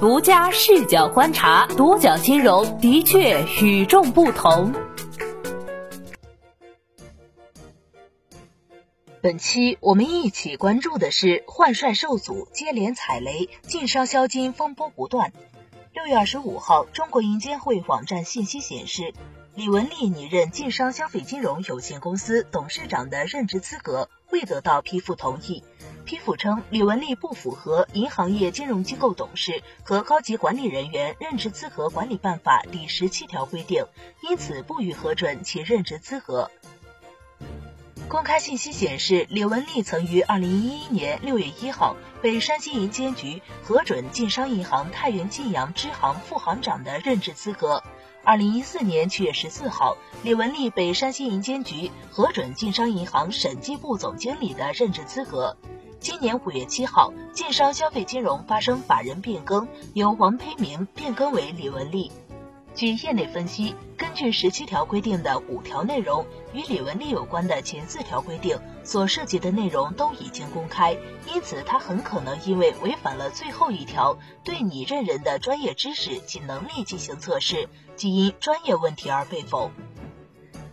独家视角观察，独角金融的确与众不同。本期我们一起关注的是换帅受阻，接连踩雷，晋商销金风波不断。六月二十五号，中国银监会网站信息显示，李文丽拟任晋商消费金融有限公司董事长的任职资格未得到批复同意。批复称，李文丽不符合《银行业金融机构董事和高级管理人员任职资格管理办法》第十七条规定，因此不予核准其任职资格。公开信息显示，李文丽曾于二零一一年六月一号被山西银监局核准晋商银行太原晋阳支行副行长的任职资格。二零一四年七月十四号，李文丽被山西银监局核准晋商银行审计部总经理的任职资格。今年五月七号，晋商消费金融发生法人变更，由王培明变更为李文丽。据业内分析，根据十七条规定的五条内容，与李文丽有关的前四条规定所涉及的内容都已经公开，因此他很可能因为违反了最后一条，对拟任人的专业知识及能力进行测试，即因专业问题而被否。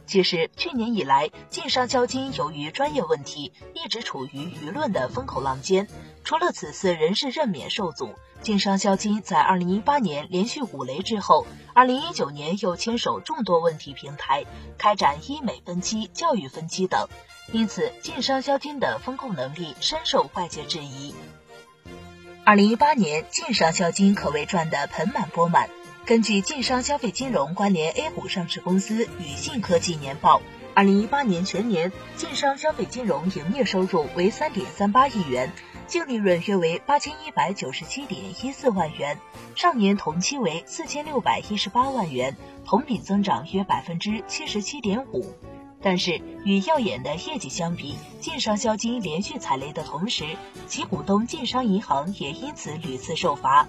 其实，去年以来，晋商交金由于专业问题，一直处于舆论的风口浪尖。除了此次人事任免受阻，晋商交金在二零一八年连续五雷之后，二零一九年又牵手众多问题平台，开展医美分期、教育分期等，因此晋商交金的风控能力深受外界质疑。二零一八年，晋商交金可谓赚得盆满钵满。根据晋商消费金融关联 A 股上市公司宇信科技年报，二零一八年全年晋商消费金融营业收入为三点三八亿元，净利润约为八千一百九十七点一四万元，上年同期为四千六百一十八万元，同比增长约百分之七十七点五。但是与耀眼的业绩相比，晋商销金连续踩雷的同时，其股东晋商银行也因此屡次受罚。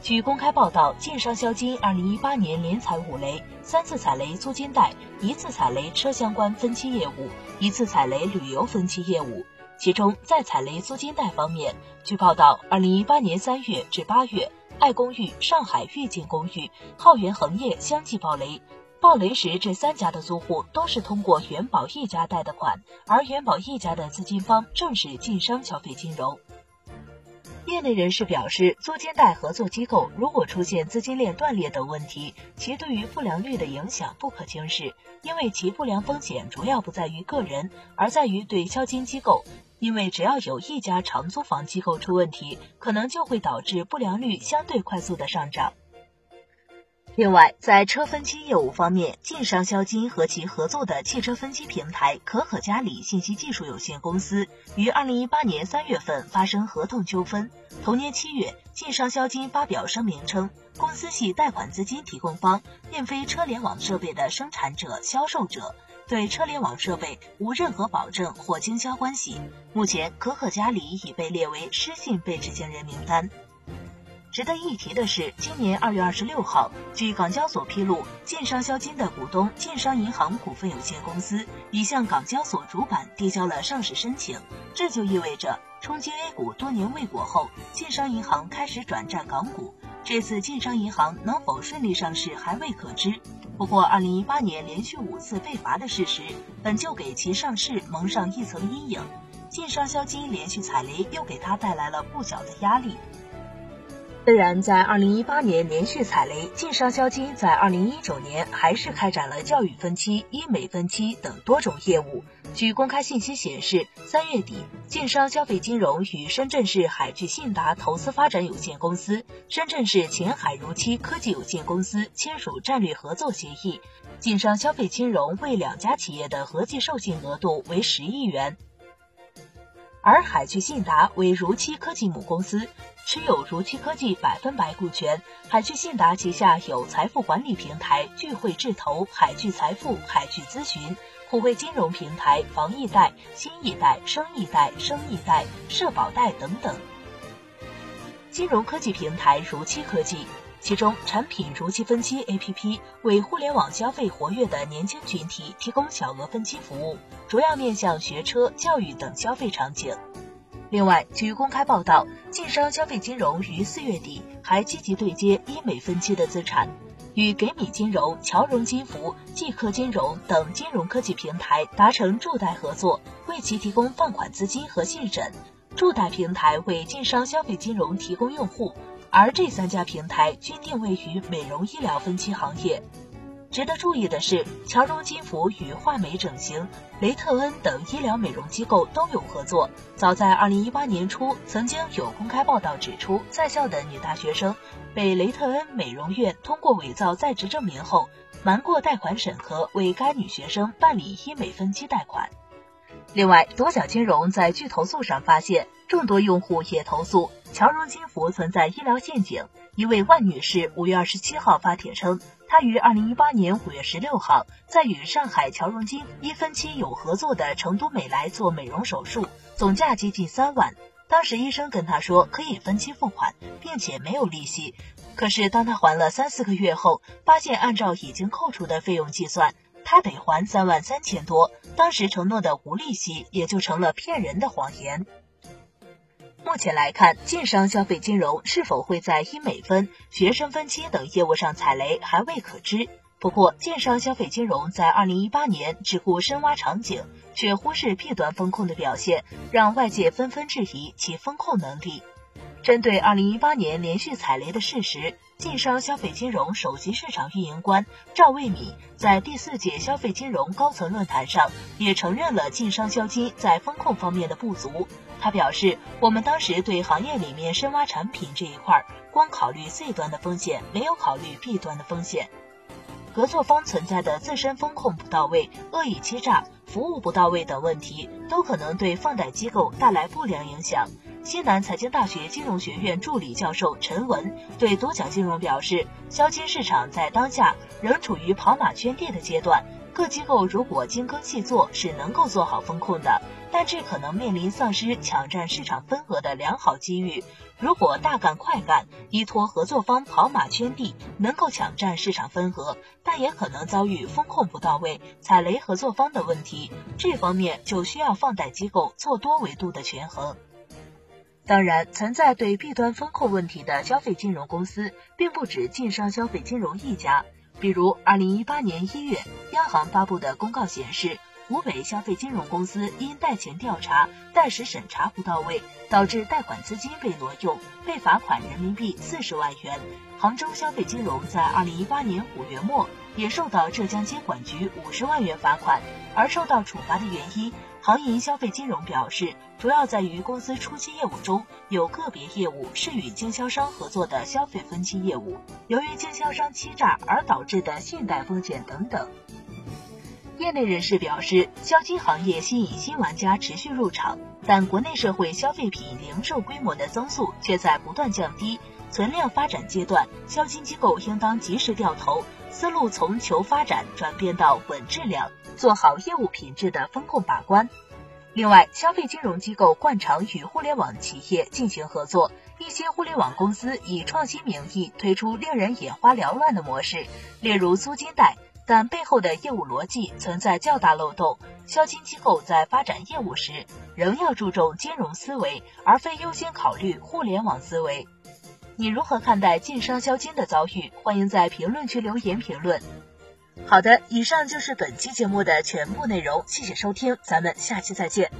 据公开报道，晋商销金二零一八年连踩五雷，三次踩雷租金贷，一次踩雷车相关分期业务，一次踩雷旅游分期业务。其中在踩雷租金贷方面，据报道，二零一八年三月至八月，爱公寓、上海裕景公寓、浩源恒业相继爆雷。爆雷时，这三家的租户都是通过元宝一家贷的款，而元宝一家的资金方正是晋商消费金融。业内人士表示，租金贷合作机构如果出现资金链断裂等问题，其对于不良率的影响不可轻视，因为其不良风险主要不在于个人，而在于对销金机构。因为只要有一家长租房机构出问题，可能就会导致不良率相对快速的上涨。另外，在车分期业务方面，晋商销金和其合作的汽车分期平台可可嘉里信息技术有限公司于二零一八年三月份发生合同纠纷。同年七月，晋商销金发表声明称，公司系贷款资金提供方，并非车联网设备的生产者、销售者，对车联网设备无任何保证或经销关系。目前，可可嘉里已被列为失信被执行人名单。值得一提的是，今年二月二十六号，据港交所披露，晋商销金的股东晋商银行股份有限公司已向港交所主板递交了上市申请。这就意味着，冲击 A 股多年未果后，晋商银行开始转战港股。这次晋商银行能否顺利上市还未可知。不过，二零一八年连续五次被罚的事实，本就给其上市蒙上一层阴影。晋商销金连续踩雷，又给他带来了不小的压力。虽然在二零一八年连续踩雷，晋商销金在二零一九年还是开展了教育分期、医美分期等多种业务。据公开信息显示，三月底，晋商消费金融与深圳市海聚信达投资发展有限公司、深圳市前海如期科技有限公司签署战略合作协议，晋商消费金融为两家企业的合计授信额度为十亿元，而海聚信达为如期科技母公司。持有如期科技百分百股权，海聚信达旗下有财富管理平台聚会智投、海聚财富、海聚咨询、普惠金融平台、房易贷、新易贷、生意贷、生意贷、社保贷等等。金融科技平台如期科技，其中产品如期分期 APP 为互联网消费活跃的年轻群体提供小额分期服务，主要面向学车、教育等消费场景。另外，据公开报道，晋商消费金融于四月底还积极对接医美分期的资产，与给米金融、侨融金服、即客金融等金融科技平台达成助贷合作，为其提供放款资金和信审。助贷平台为晋商消费金融提供用户，而这三家平台均定位于美容医疗分期行业。值得注意的是，乔融金服与化美整形、雷特恩等医疗美容机构都有合作。早在二零一八年初，曾经有公开报道指出，在校的女大学生被雷特恩美容院通过伪造在职证明后，瞒过贷款审核，为该女学生办理医美分期贷款。另外，多角金融在拒投诉上发现，众多用户也投诉乔融金服存在医疗陷阱。一位万女士五月二十七号发帖称。她于二零一八年五月十六号在与上海乔融金一分期有合作的成都美莱做美容手术，总价接近三万。当时医生跟她说可以分期付款，并且没有利息。可是当她还了三四个月后，发现按照已经扣除的费用计算，他得还三万三千多。当时承诺的无利息也就成了骗人的谎言。目前来看，晋商消费金融是否会在医美分、学生分期等业务上踩雷，还未可知。不过，晋商消费金融在二零一八年只顾深挖场景，却忽视弊端风控的表现，让外界纷纷质疑其风控能力。针对二零一八年连续踩雷的事实，晋商消费金融首席市场运营官赵卫敏在第四届消费金融高层论坛上也承认了晋商消金在风控方面的不足。他表示，我们当时对行业里面深挖产品这一块，光考虑 C 端的风险，没有考虑 B 端的风险。合作方存在的自身风控不到位、恶意欺诈、服务不到位等问题，都可能对放贷机构带来不良影响。西南财经大学金融学院助理教授陈文对多角金融表示，消金市场在当下仍处于跑马圈地的阶段，各机构如果精耕细作，是能够做好风控的。但这可能面临丧失抢占市场份额的良好机遇。如果大干快干，依托合作方跑马圈地，能够抢占市场份额，但也可能遭遇风控不到位、踩雷合作方的问题。这方面就需要放贷机构做多维度的权衡。当然，存在对 B 端风控问题的消费金融公司，并不止晋商消费金融一家。比如，二零一八年一月，央行发布的公告显示。湖北消费金融公司因贷前调查、贷时审查不到位，导致贷款资金被挪用，被罚款人民币四十万元。杭州消费金融在二零一八年五月末也受到浙江监管局五十万元罚款，而受到处罚的原因，行银消费金融表示，主要在于公司初期业务中有个别业务是与经销商合作的消费分期业务，由于经销商欺诈而导致的信贷风险等等。业内人士表示，消金行业吸引新玩家持续入场，但国内社会消费品零售规模的增速却在不断降低。存量发展阶段，消金机构应当及时掉头，思路从求发展转变到稳质量，做好业务品质的风控把关。另外，消费金融机构惯常与互联网企业进行合作，一些互联网公司以创新名义推出令人眼花缭乱的模式，例如租金贷。但背后的业务逻辑存在较大漏洞，消金机构在发展业务时仍要注重金融思维，而非优先考虑互联网思维。你如何看待晋商销金的遭遇？欢迎在评论区留言评论。好的，以上就是本期节目的全部内容，谢谢收听，咱们下期再见。